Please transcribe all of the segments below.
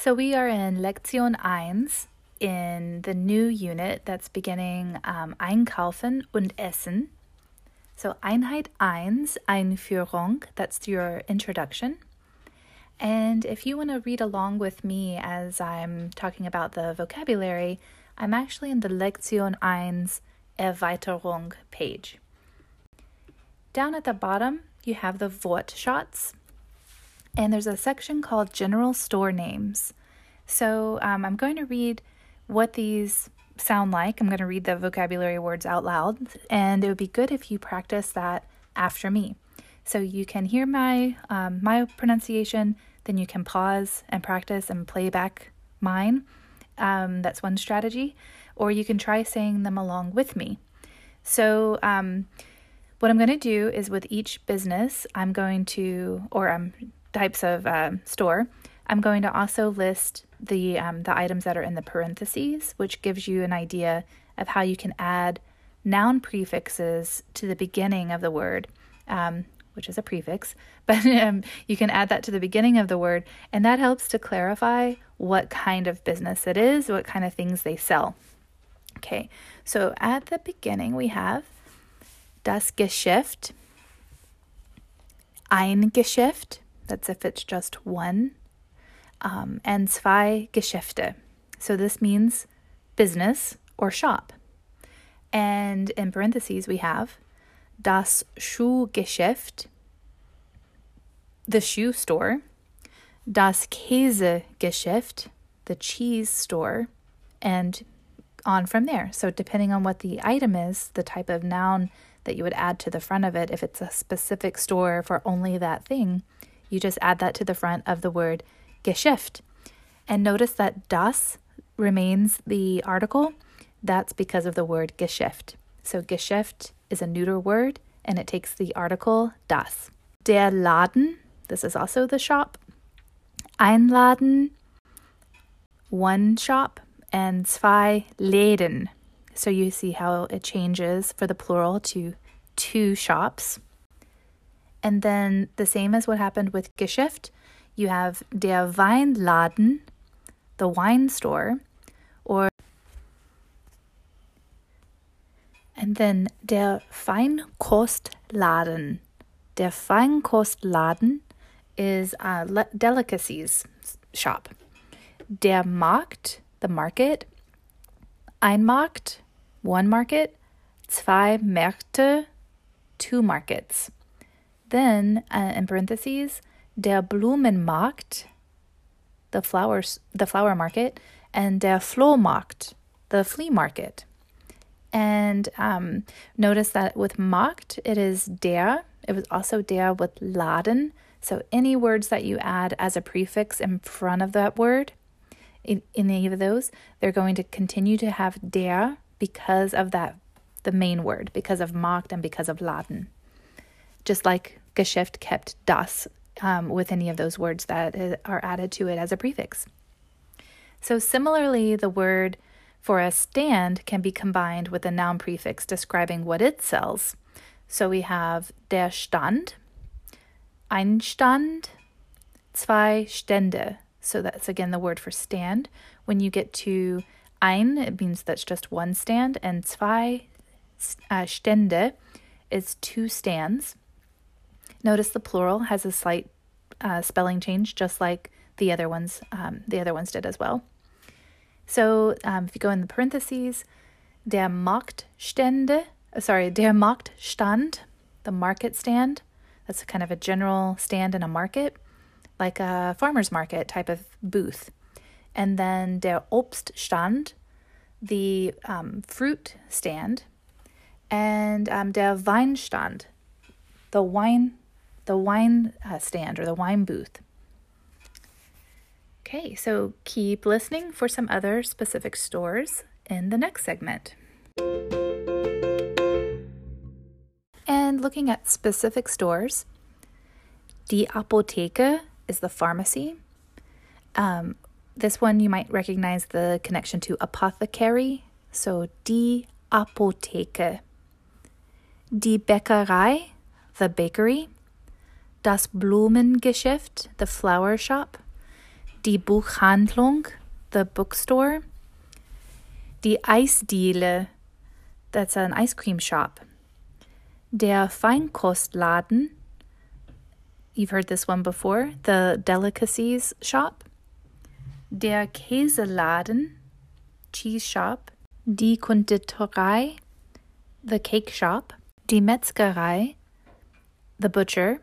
So we are in Lektion 1 in the new unit that's beginning um, Einkaufen und Essen. So Einheit 1, Einführung, that's your introduction. And if you want to read along with me as I'm talking about the vocabulary, I'm actually in the Lektion 1 Erweiterung page. Down at the bottom, you have the Wortschatz, and there's a section called General Store Names. So um, I'm going to read what these sound like. I'm going to read the vocabulary words out loud, and it would be good if you practice that after me. So you can hear my um, my pronunciation, then you can pause and practice and play back mine. Um, that's one strategy, or you can try saying them along with me. So um, what I'm going to do is with each business, I'm going to, or um, types of uh, store, I'm going to also list the um, the items that are in the parentheses, which gives you an idea of how you can add noun prefixes to the beginning of the word, um, which is a prefix, but um, you can add that to the beginning of the word, and that helps to clarify what kind of business it is, what kind of things they sell. Okay, so at the beginning we have das Geschäft, ein Geschäft, that's if it's just one, um, and zwei Geschäfte. So this means business or shop. And in parentheses, we have das Schuhgeschäft, the shoe store, das Käsegeschäft, the cheese store, and on from there. So, depending on what the item is, the type of noun that you would add to the front of it, if it's a specific store for only that thing, you just add that to the front of the word Geschäft. And notice that das remains the article. That's because of the word Geschäft. So Geschäft is a neuter word and it takes the article das. Der Laden, this is also the shop. Ein Laden, one shop, and zwei Läden. So you see how it changes for the plural to two shops. And then the same as what happened with Geschäft, you have der Weinladen, the wine store, or and then der Feinkostladen. Der Feinkostladen is a delicacies shop. Der Markt, the market. Ein Markt, one market. Zwei Märkte, two markets. Then, uh, in parentheses, der Blumenmarkt, the flowers, the flower market, and der Flohmarkt, the flea market. And um, notice that with Markt, it is der. It was also der with Laden. So any words that you add as a prefix in front of that word, in, in any of those, they're going to continue to have der because of that, the main word, because of Markt and because of Laden. Just like Geschäft kept das um, with any of those words that are added to it as a prefix. So, similarly, the word for a stand can be combined with a noun prefix describing what it sells. So, we have der Stand, ein Stand, zwei Stände. So, that's again the word for stand. When you get to ein, it means that's just one stand, and zwei uh, Stände is two stands. Notice the plural has a slight uh, spelling change, just like the other ones. Um, the other ones did as well. So um, if you go in the parentheses, der Marktstände, uh, sorry, der Marktstand, the market stand. That's kind of a general stand in a market, like a farmer's market type of booth. And then der Obststand, the um, fruit stand, and um, der Weinstand, the wine the wine uh, stand or the wine booth. Okay, so keep listening for some other specific stores in the next segment. And looking at specific stores, Die Apotheke is the pharmacy. Um, this one you might recognize the connection to apothecary. So Die Apotheke. Die Bäckerei, the bakery das Blumengeschäft, the flower shop, Die Buchhandlung, the bookstore. Die Eisdiele, that's an ice cream shop. Der Feinkostladen, you've heard this one before, the delicacies shop. Der Käseladen, cheese shop. Die Konditorei, the cake shop. Die Metzgerei, the butcher.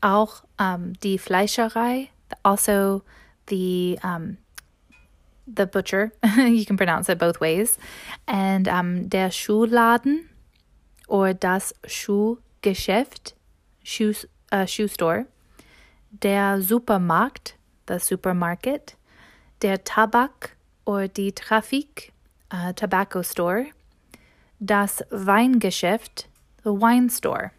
Auch um, die Fleischerei, also the um, the butcher. you can pronounce it both ways. And um, der Schuhladen or das Schuhgeschäft, shoe, uh, shoe store. Der Supermarkt, the supermarket. Der Tabak or die Trafik, uh, tobacco store. Das Weingeschäft, the wine store.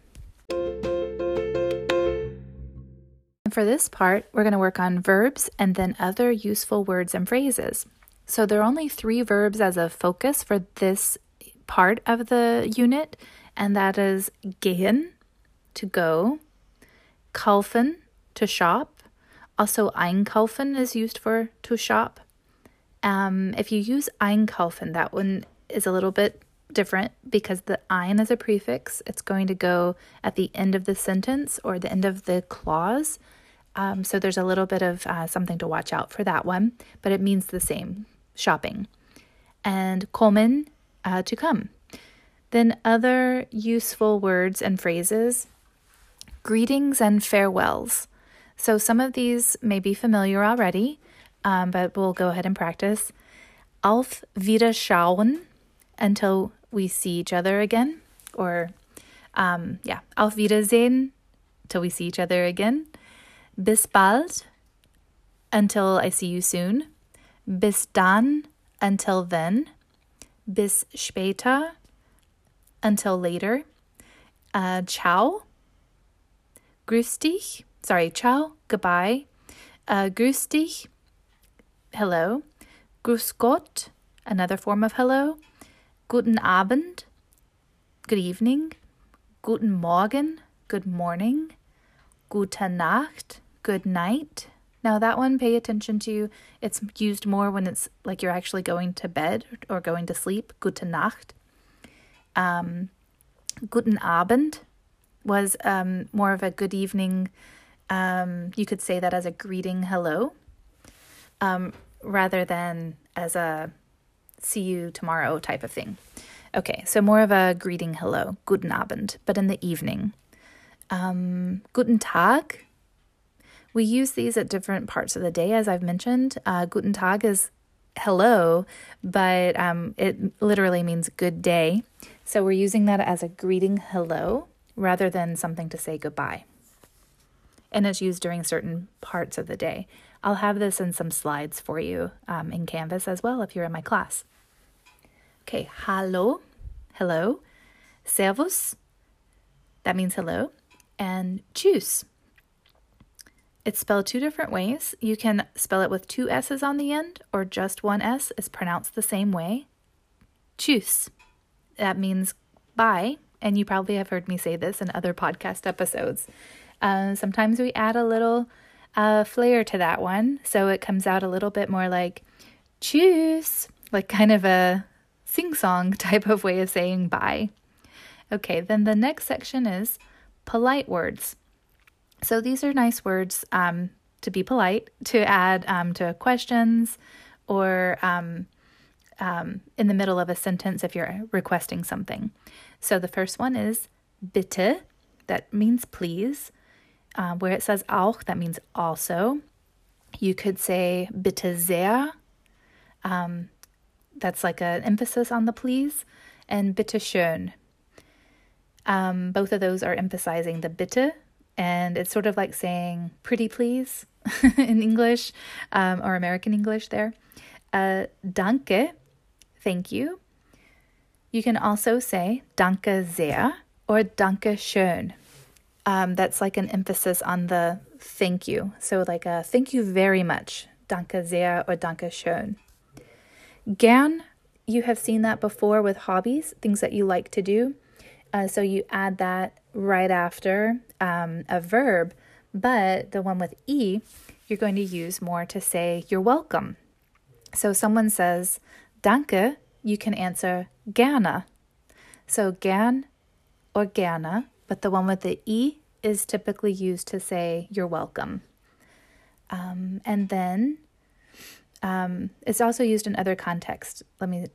For this part, we're going to work on verbs and then other useful words and phrases. So there are only three verbs as a focus for this part of the unit, and that is gehen, to go, kaufen, to shop. Also, einkaufen is used for to shop. Um, if you use einkaufen, that one is a little bit different because the ein is a prefix. It's going to go at the end of the sentence or the end of the clause. Um, so there's a little bit of uh, something to watch out for that one, but it means the same shopping. And kommen, uh, to come. Then other useful words and phrases greetings and farewells. So some of these may be familiar already, um, but we'll go ahead and practice. Auf Wiederschauen until we see each other again, or um, yeah, Auf Wiedersehen till we see each other again. Bis bald, until I see you soon. Bis dann, until then. Bis später, until later. Uh, ciao. Grüß dich. Sorry, ciao, goodbye. Uh, grüß dich, hello. Grüß Gott, another form of hello. Guten Abend, good evening. Guten Morgen, good morning. Gute Nacht, good night. Now, that one, pay attention to. It's used more when it's like you're actually going to bed or going to sleep. Gute Nacht. Um, guten Abend was um, more of a good evening. Um, you could say that as a greeting hello um, rather than as a see you tomorrow type of thing. Okay, so more of a greeting hello, guten Abend, but in the evening. Um, guten Tag we use these at different parts of the day, as I've mentioned. Uh, Guten Tag is hello, but um, it literally means good day. So we're using that as a greeting hello rather than something to say goodbye. And it's used during certain parts of the day. I'll have this in some slides for you um, in Canvas as well if you're in my class. Okay, hallo, hello. Servus, that means hello. And tschüss, it's spelled two different ways. You can spell it with two S's on the end, or just one S is pronounced the same way. Tschüss. That means bye, and you probably have heard me say this in other podcast episodes. Uh, sometimes we add a little uh, flair to that one, so it comes out a little bit more like tschüss, like kind of a sing song type of way of saying bye. Okay, then the next section is polite words. So these are nice words um, to be polite, to add um, to questions or um, um, in the middle of a sentence if you're requesting something. So the first one is bitte, that means please. Uh, where it says auch, that means also. You could say bitte sehr. Um, that's like an emphasis on the please. And bitte schön. Um, both of those are emphasizing the bitte and it's sort of like saying pretty please in English um, or American English there. Uh, danke, thank you. You can also say danke sehr or danke schön. Um, that's like an emphasis on the thank you. So, like a thank you very much, danke sehr or danke schön. Gern, you have seen that before with hobbies, things that you like to do. Uh, so you add that right after um, a verb, but the one with E, you're going to use more to say you're welcome. So someone says danke, you can answer gerne. So gern or gerne, but the one with the e is typically used to say you're welcome. Um, and then um, it's also used in other contexts. Let me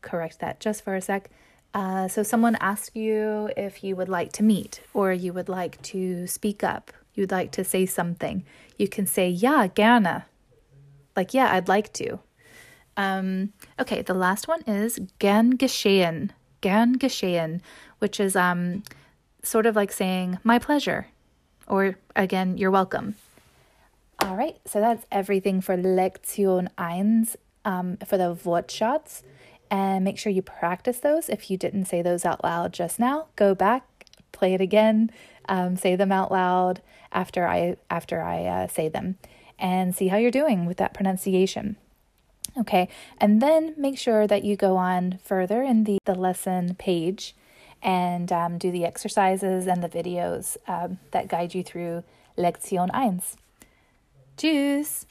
correct that just for a sec. Uh, so, someone asks you if you would like to meet or you would like to speak up, you'd like to say something. You can say, Ja, gerne. Like, yeah, I'd like to. Um, okay, the last one is gern geschehen. Gern geschehen, which is um, sort of like saying, my pleasure, or again, you're welcome. All right, so that's everything for Lektion 1 um, for the Wortschatz. And make sure you practice those. If you didn't say those out loud just now, go back, play it again, um, say them out loud after I after I uh, say them, and see how you're doing with that pronunciation. Okay, and then make sure that you go on further in the, the lesson page and um, do the exercises and the videos um, that guide you through Lektion 1. Tschüss!